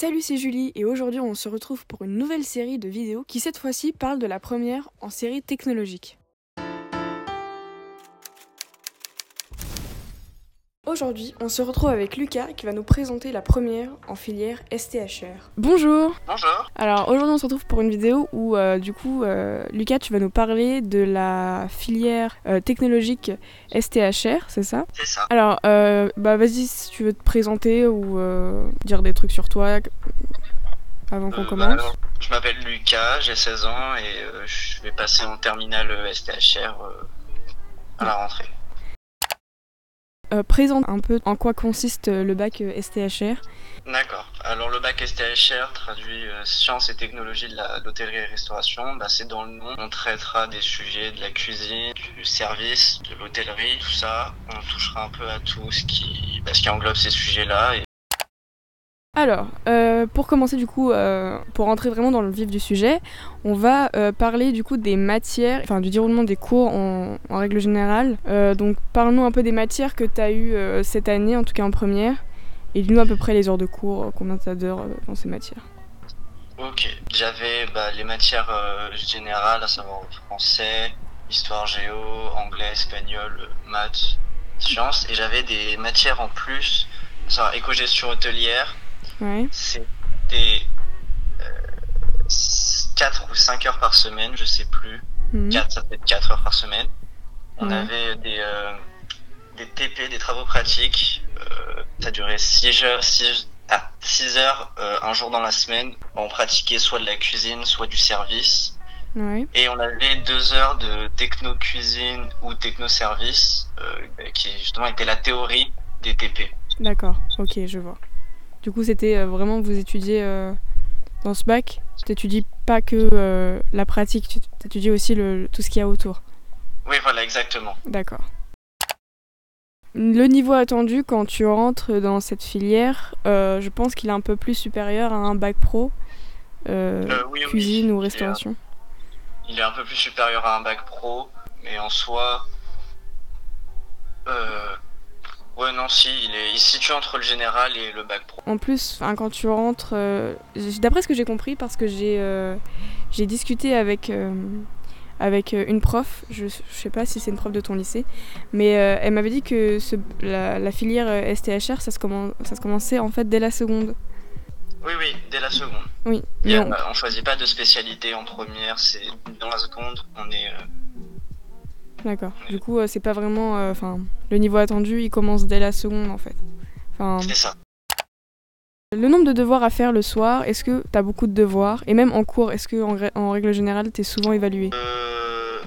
Salut, c'est Julie et aujourd'hui on se retrouve pour une nouvelle série de vidéos qui cette fois-ci parle de la première en série technologique. Aujourd'hui, on se retrouve avec Lucas qui va nous présenter la première en filière STHR. Bonjour Bonjour. Alors aujourd'hui on se retrouve pour une vidéo où euh, du coup euh, Lucas tu vas nous parler de la filière euh, technologique STHR, c'est ça? C'est ça. Alors euh, bah vas-y si tu veux te présenter ou euh, dire des trucs sur toi avant qu'on Euh, bah, commence. alors, je m'appelle Lucas, j'ai 16 ans et euh, je vais passer en terminale STHR euh, à la rentrée. Euh, présente un peu en quoi consiste euh, le bac euh, STHR. D'accord. Alors le bac STHR traduit euh, sciences et technologies de l'hôtellerie et restauration. Bah, c'est dans le nom. On traitera des sujets de la cuisine, du service, de l'hôtellerie, tout ça. On touchera un peu à tout ce qui, bah, ce qui englobe ces sujets-là. Et Alors, euh, pour commencer du coup, euh, pour rentrer vraiment dans le vif du sujet, on va euh, parler du coup des matières, enfin du déroulement des cours en, en règle générale. Euh, donc parle-nous un peu des matières que tu as eues euh, cette année, en tout cas en première, et dis-nous à peu près les heures de cours, euh, combien tu as d'heures euh, dans ces matières. Ok, j'avais bah, les matières euh, générales, à savoir français, histoire géo, anglais, espagnol, euh, maths, sciences, et j'avais des matières en plus, à savoir éco-gestion hôtelière, Ouais. C'était euh, 4 ou 5 heures par semaine, je sais plus, Mhm. 4, ça peut être 4 heures par semaine. On Ouais. avait des, euh, des TP, des travaux pratiques, euh, ça durait 6 heures, 6, ah, 6 heures euh, un jour dans la semaine. On pratiquait soit de la cuisine, soit du service. Et on avait 2 heures de techno-cuisine ou techno-service, euh, qui justement était la théorie des TP. D'accord, ok, je vois. Du coup, c'était euh, vraiment, vous étudiez euh, dans ce bac, tu n'étudies pas que euh, la pratique, tu étudies aussi le, tout ce qu'il y a autour. Oui, voilà, exactement. D'accord. Le niveau attendu quand tu rentres dans cette filière, euh, je pense qu'il est un peu plus supérieur à un bac pro, euh, Euh, oui, cuisine ou est, restauration. Il est un peu plus supérieur à un bac pro, mais en soi, euh, ouais non si, il est il se situe entre le général et le bac pro. En plus, quand tu rentres, euh, d'après ce que j'ai compris, parce que j'ai euh, j'ai discuté avec, euh, avec une prof, je, je sais pas si c'est une prof de ton lycée, mais elle m'avait dit que ce- la, la filière STHR, ça se, commen- ça se commençait en fait dès la seconde. Oui oui, dès la seconde. Oui, mais on- on choisit pas de spécialité en première, c'est dans la seconde, on est D'accord. Du coup, euh, c'est pas vraiment. euh, Enfin, le niveau attendu, il commence dès la seconde en fait. Enfin, c'est ça. le nombre de devoirs à faire le soir, est-ce que t'as beaucoup de devoirs? Et même en cours, est-ce que en, règle générale, t'es souvent évalué? Euh,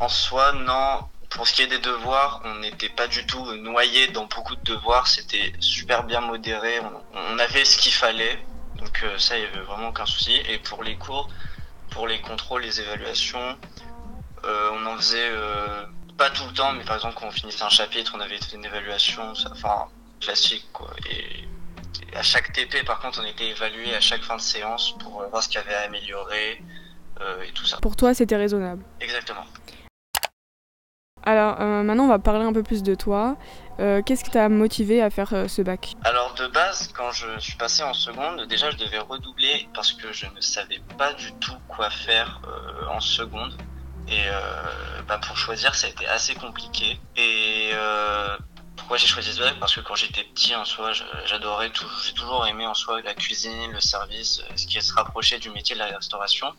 en soi non. Pour ce qui est des devoirs, on n'était pas du tout noyé dans beaucoup de devoirs, c'était super bien modéré, on, on avait ce qu'il fallait, donc euh, ça il y avait vraiment aucun souci. Et pour les cours, pour les contrôles, les évaluations, on en faisait euh, pas tout le temps, mais par exemple quand on finissait un chapitre, on avait une évaluation, ça- enfin classique quoi. Et, et à chaque TP, par contre, on était évalué à chaque fin de séance pour euh, voir ce qu'il y avait à améliorer euh, et tout ça. Pour toi, c'était raisonnable. Exactement. Alors, euh, maintenant, on va parler un peu plus de toi. Euh, Qu'est-ce qui t'a motivé à faire euh, ce bac? Alors de base, quand je suis passé en seconde, déjà je devais redoubler parce que je ne savais pas du tout quoi faire euh, en seconde. Et euh, bah, pour choisir, ça a été assez compliqué. Et euh, pourquoi j'ai choisi ce Parce que quand j'étais petit, en soi, j'adorais j'ai toujours aimé en soi la cuisine, le service, euh, ce qui se rapprochait du métier de la restauration.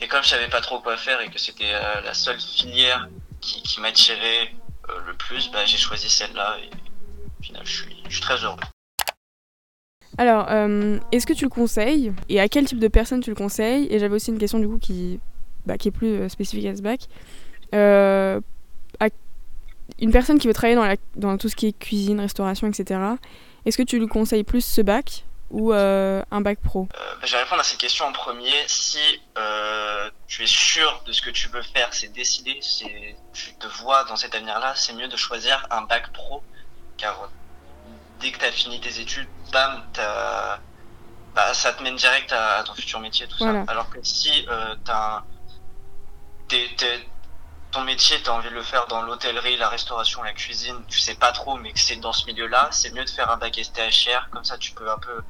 Et comme je savais pas trop quoi faire et que c'était la seule filière qui, m'attirait le plus, bah, j'ai choisi celle-là. Et au final, je suis, très heureux. Alors, est-ce que tu le conseilles? Et à quel type de personne tu le conseilles? Et j'avais aussi une question du coup qui, bah, qui est plus euh, spécifique à ce bac. Euh, à une personne qui veut travailler dans, la, dans tout ce qui est cuisine, restauration, etc. Est-ce que tu lui conseilles plus ce bac ou euh, un bac pro? Euh, je vais répondre à cette question en premier. Si euh, tu es sûr de ce que tu veux faire, c'est décidé, tu te vois dans cet avenir-là, c'est mieux de choisir un bac pro, car dès que tu as fini tes études, bam, bah, ça te mène direct à, à ton futur métier, tout Voilà. ça. Alors que si euh, t'as un- t'es- t'es- ton métier, tu as envie de le faire dans l'hôtellerie, la restauration, la cuisine, tu sais pas trop, mais que c'est dans ce milieu-là, c'est mieux de faire un bac STHR, comme ça tu peux un peu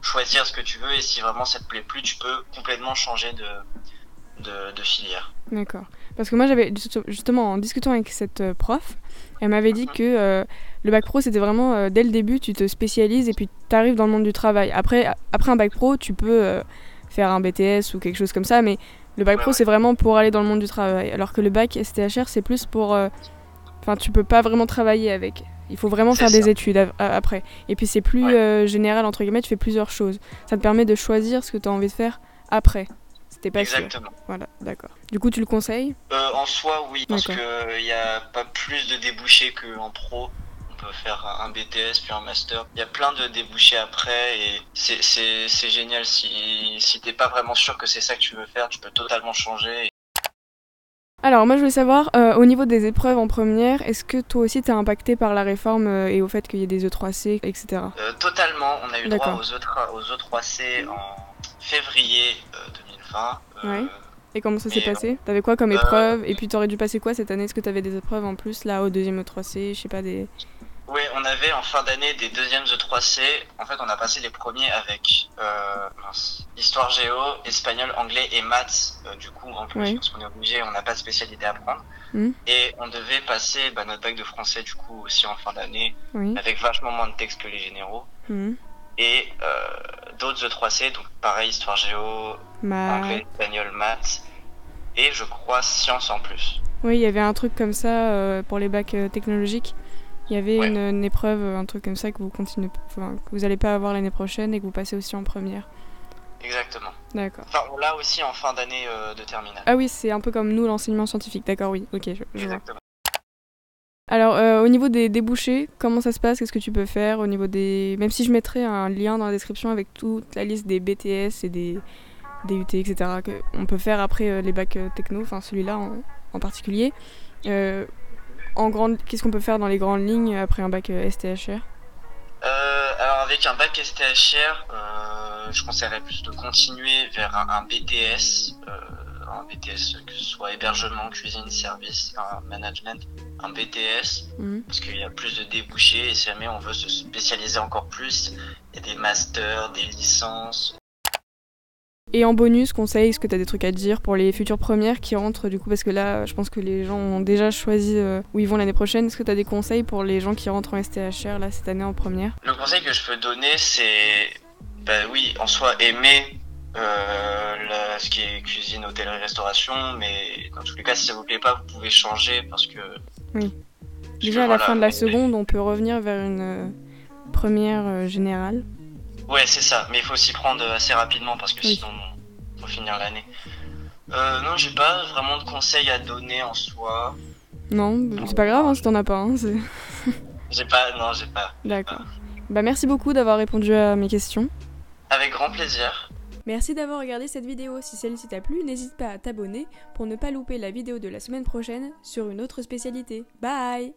choisir ce que tu veux et si vraiment ça te plaît plus, tu peux complètement changer de, de, de filière. D'accord. Parce que moi, j'avais justement en discutant avec cette euh, prof, elle m'avait dit que euh, le bac pro, c'était vraiment euh, dès le début, tu te spécialises et puis tu arrives dans le monde du travail. Après, après un bac pro, tu peux faire un BTS ou quelque chose comme ça, mais le bac Ouais, pro, ouais. c'est vraiment pour aller dans le monde du travail. Alors que le bac STHR, c'est plus pour. Enfin, tu peux pas vraiment travailler avec. Il faut vraiment faire des études a- après. Et puis c'est plus Ouais. euh, général, entre guillemets, tu fais plusieurs choses. Ça te permet de choisir ce que tu as envie de faire après. C'était pas sûr. Exactement. Voilà, d'accord. Du coup, tu le conseilles? Euh, en soi, oui, parce qu'il n'y a pas plus de débouchés qu'en pro. Peut faire un BTS puis un master. Il y a plein de débouchés après et c'est- génial. Si, si t'es pas vraiment sûr que c'est ça que tu veux faire, tu peux totalement changer. Alors, moi, je voulais savoir, euh, au niveau des épreuves en première, est-ce que toi aussi t'es impacté par la réforme euh, et au fait qu'il y ait des E3C, etc. Euh, totalement, on a eu droit aux autres aux autres 3C en février euh, 2020. Euh, Ouais. Et comment ça s'est passé? T'avais quoi comme épreuve? Et puis t'aurais dû passer quoi cette année? Est-ce que t'avais des épreuves en plus, là, au deuxième E3C Je sais pas, des... Ouais, on avait en fin d'année des deuxièmes E3C. En fait, on a passé les premiers avec euh, histoire géo, espagnol, anglais et maths. euh, du coup, en plus, parce qu'on est obligé, on n'a pas de spécialité à prendre. Mhm. Et on devait passer bah, notre bac de français, du coup, aussi en fin d'année, Oui. avec vachement moins de textes que les généraux. Mhm. Et euh, d'autres E3C, donc pareil, histoire géo, anglais, espagnol, maths. Et je crois sciences en plus. Oui, il y avait un truc comme ça pour les bacs technologiques. Il y avait Ouais. une, une épreuve, un truc comme ça que vous continuez, enfin, que vous allez pas avoir l'année prochaine et que vous passez aussi en première. Exactement. D'accord. Enfin, on l'a aussi en fin d'année euh, de terminale. Ah oui, c'est un peu comme nous l'enseignement scientifique. D'accord, oui. Ok, je, je vois. Exactement. Alors, euh, au niveau des débouchés, comment ça se passe? Qu'est-ce que tu peux faire au niveau des... Même si je mettrais un lien dans la description avec toute la liste des BTS et des, des UT, etc. que on peut faire après euh, les bacs techno, enfin celui-là en, en particulier. En grande, qu'est-ce qu'on peut faire dans les grandes lignes après un bac euh, STHR Euh, alors avec un bac STHR, euh, je conseillerais plus de continuer vers un, un BTS, un BTS que ce soit hébergement, cuisine, service, un management, un BTS, Mhm. parce qu'il y a plus de débouchés et si jamais on veut se spécialiser encore plus, il y a des masters, des licences. Et en bonus, conseil, est-ce que tu as des trucs à dire pour les futures premières qui rentrent du coup? Parce que là, je pense que les gens ont déjà choisi euh, où ils vont l'année prochaine. Est-ce que tu as des conseils pour les gens qui rentrent en STHR là cette année en première? Le conseil que je peux donner, c'est, bah oui, en soi aimer euh, ce qui est cuisine, hôtellerie, restauration, mais dans tous les cas, si ça vous plaît pas, vous pouvez changer parce que. Oui. parce Déjà que à la voilà, fin de la seconde, on peut revenir vers une euh, première générale. Ouais, c'est ça, mais il faut s'y prendre assez rapidement parce que Oui. sinon, faut finir l'année. Euh, non, j'ai pas vraiment de conseils à donner en soi. Non, c'est pas grave hein, si t'en as pas. hein, J'ai pas, non, j'ai pas. D'accord. Bah merci beaucoup d'avoir répondu à mes questions. Avec grand plaisir. Merci d'avoir regardé cette vidéo. Si celle-ci t'a plu, n'hésite pas à t'abonner pour ne pas louper la vidéo de la semaine prochaine sur une autre spécialité. Bye